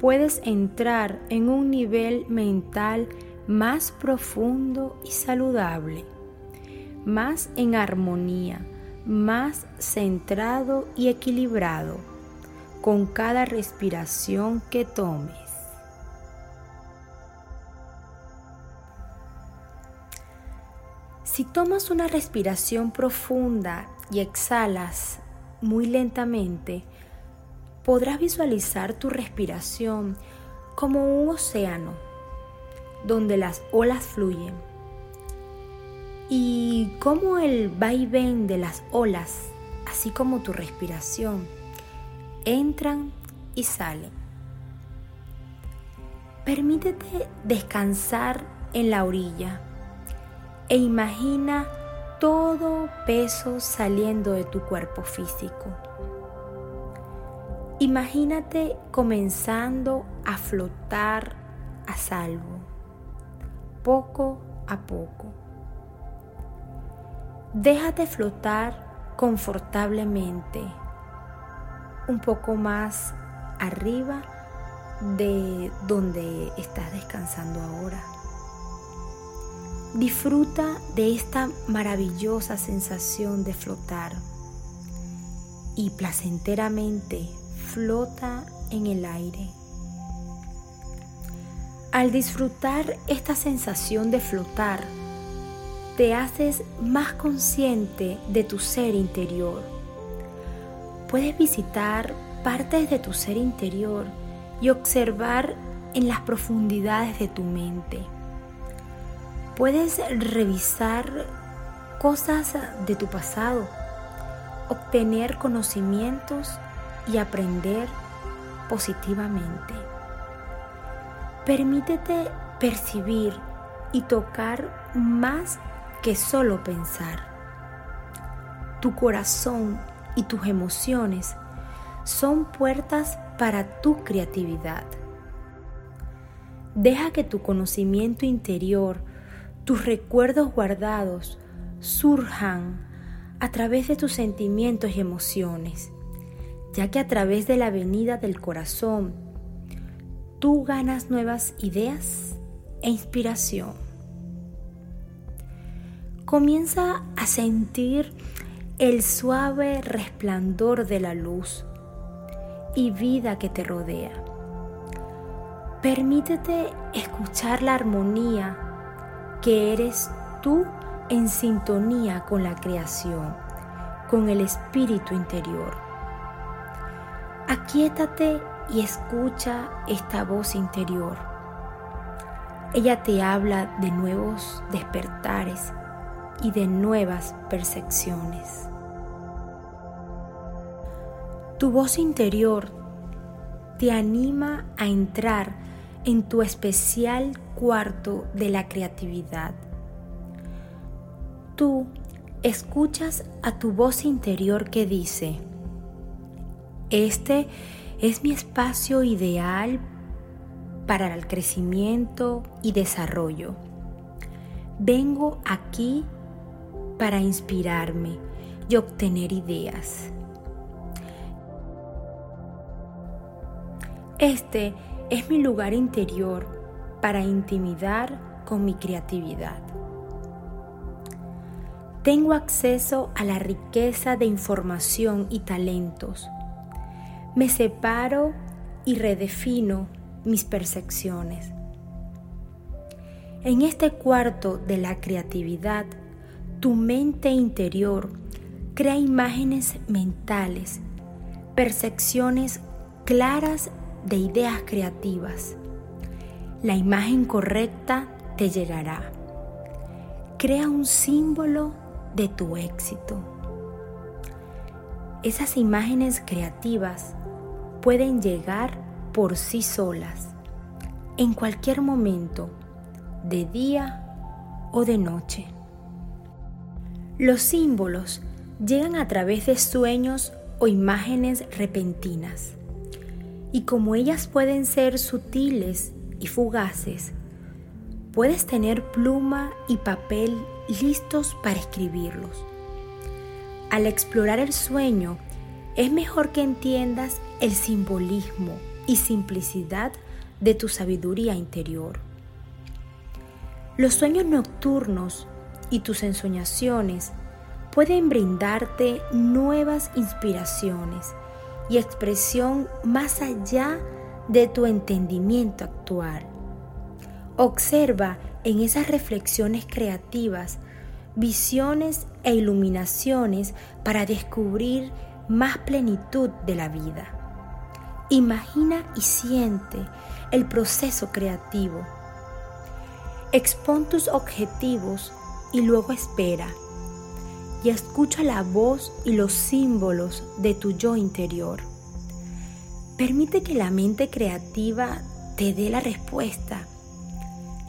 puedes entrar en un nivel mental más profundo y saludable más en armonía, más centrado y equilibrado con cada respiración que tomes. Si tomas una respiración profunda y exhalas muy lentamente, podrás visualizar tu respiración como un océano donde las olas fluyen y cómo el vaivén de las olas, así como tu respiración, entran y salen. Permítete descansar en la orilla e imagina todo peso saliendo de tu cuerpo físico. Imagínate comenzando a flotar a salvo, poco a poco. Déjate flotar confortablemente un poco más arriba de donde estás descansando ahora. Disfruta de esta maravillosa sensación de flotar y placenteramente flota en el aire. Al disfrutar esta sensación de flotar, te haces más consciente de tu ser interior. Puedes visitar partes de tu ser interior y observar en las profundidades de tu mente. Puedes revisar cosas de tu pasado, obtener conocimientos y aprender positivamente. Permítete percibir y tocar más que solo pensar. Tu corazón y tus emociones son puertas para tu creatividad. Deja que tu conocimiento interior, tus recuerdos guardados, surjan a través de tus sentimientos y emociones, ya que a través de la venida del corazón, tú ganas nuevas ideas e inspiración comienza a sentir el suave resplandor de la luz y vida que te rodea. Permítete escuchar la armonía que eres tú en sintonía con la creación, con el espíritu interior. Aquietate y escucha esta voz interior. Ella te habla de nuevos despertares y de nuevas percepciones. Tu voz interior te anima a entrar en tu especial cuarto de la creatividad. Tú escuchas a tu voz interior que dice, este es mi espacio ideal para el crecimiento y desarrollo. Vengo aquí para inspirarme y obtener ideas. Este es mi lugar interior para intimidar con mi creatividad. Tengo acceso a la riqueza de información y talentos. Me separo y redefino mis percepciones. En este cuarto de la creatividad, tu mente interior crea imágenes mentales, percepciones claras de ideas creativas. La imagen correcta te llegará. Crea un símbolo de tu éxito. Esas imágenes creativas pueden llegar por sí solas, en cualquier momento, de día o de noche. Los símbolos llegan a través de sueños o imágenes repentinas, y como ellas pueden ser sutiles y fugaces, puedes tener pluma y papel listos para escribirlos. Al explorar el sueño, es mejor que entiendas el simbolismo y simplicidad de tu sabiduría interior. Los sueños nocturnos y tus ensoñaciones pueden brindarte nuevas inspiraciones y expresión más allá de tu entendimiento actual. Observa en esas reflexiones creativas visiones e iluminaciones para descubrir más plenitud de la vida. Imagina y siente el proceso creativo. Expon tus objetivos y luego espera. Y escucha la voz y los símbolos de tu yo interior. Permite que la mente creativa te dé la respuesta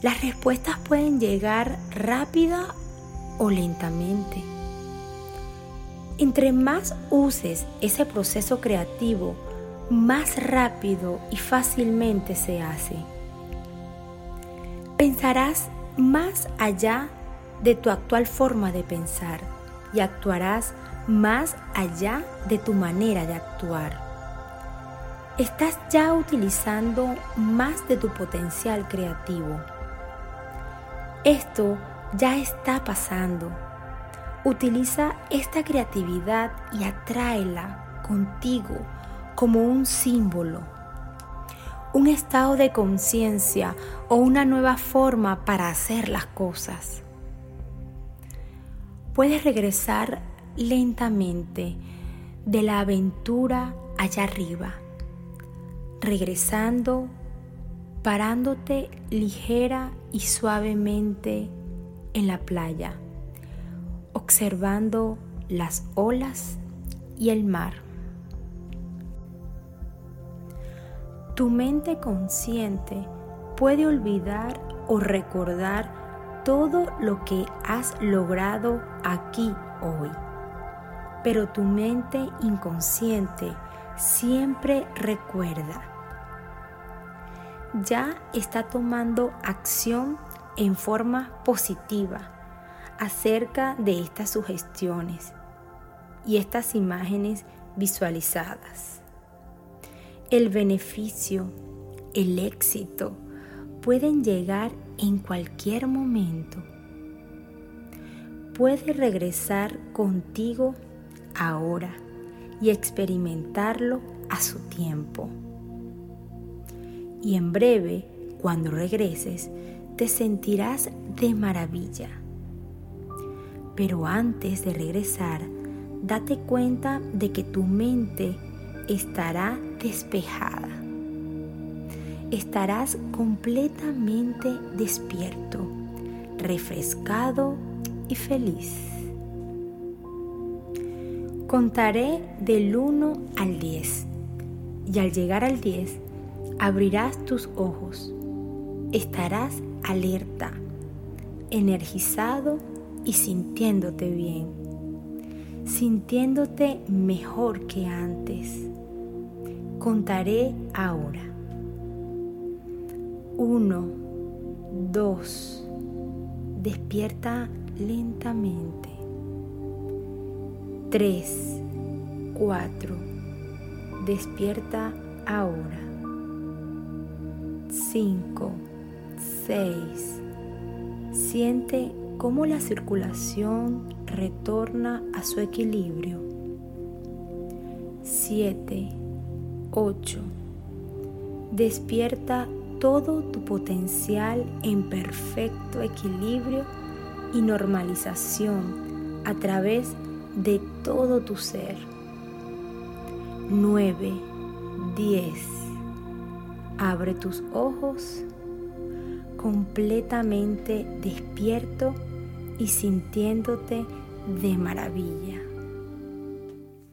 las respuestas pueden llegar rápida o lentamente. Entre más uses ese proceso creativo, más rápido y fácilmente se hace. Pensarás más allá de tu actual forma de pensar y actuarás más allá de tu manera de actuar. Estás ya utilizando más de tu potencial creativo. Esto ya está pasando. Utiliza esta creatividad y atráela contigo como un símbolo, un estado de conciencia o una nueva forma para hacer las cosas. Puedes regresar lentamente de la aventura allá arriba, regresando parándote ligera y suavemente en la playa, observando las olas y el mar. Tu mente consciente puede olvidar o recordar todo lo que has logrado aquí hoy, pero tu mente inconsciente siempre recuerda ya está tomando acción en forma positiva acerca de estas sugestiones y estas imágenes visualizadas. El beneficio, el éxito pueden llegar en cualquier momento. Puede regresar contigo ahora y experimentarlo a su tiempo y en breve, cuando regreses, te sentirás de maravilla. Pero antes de regresar, date cuenta de que tu mente estará despejada. Estarás completamente despierto, refrescado y feliz. Contaré del 1 al 10 y al llegar al 10 abrirás tus ojos, estarás alerta, energizado y sintiéndote bien, sintiéndote mejor que antes. Contaré ahora. Uno, dos, despierta lentamente. Tres, cuatro, despierta ahora. Cinco, seis, siente cómo la circulación retorna a su equilibrio. 7, 8. Despierta todo tu potencial en perfecto equilibrio y normalización a través de todo tu ser. 9, 10. Abre tus ojos completamente despierto y sintiéndote de maravilla.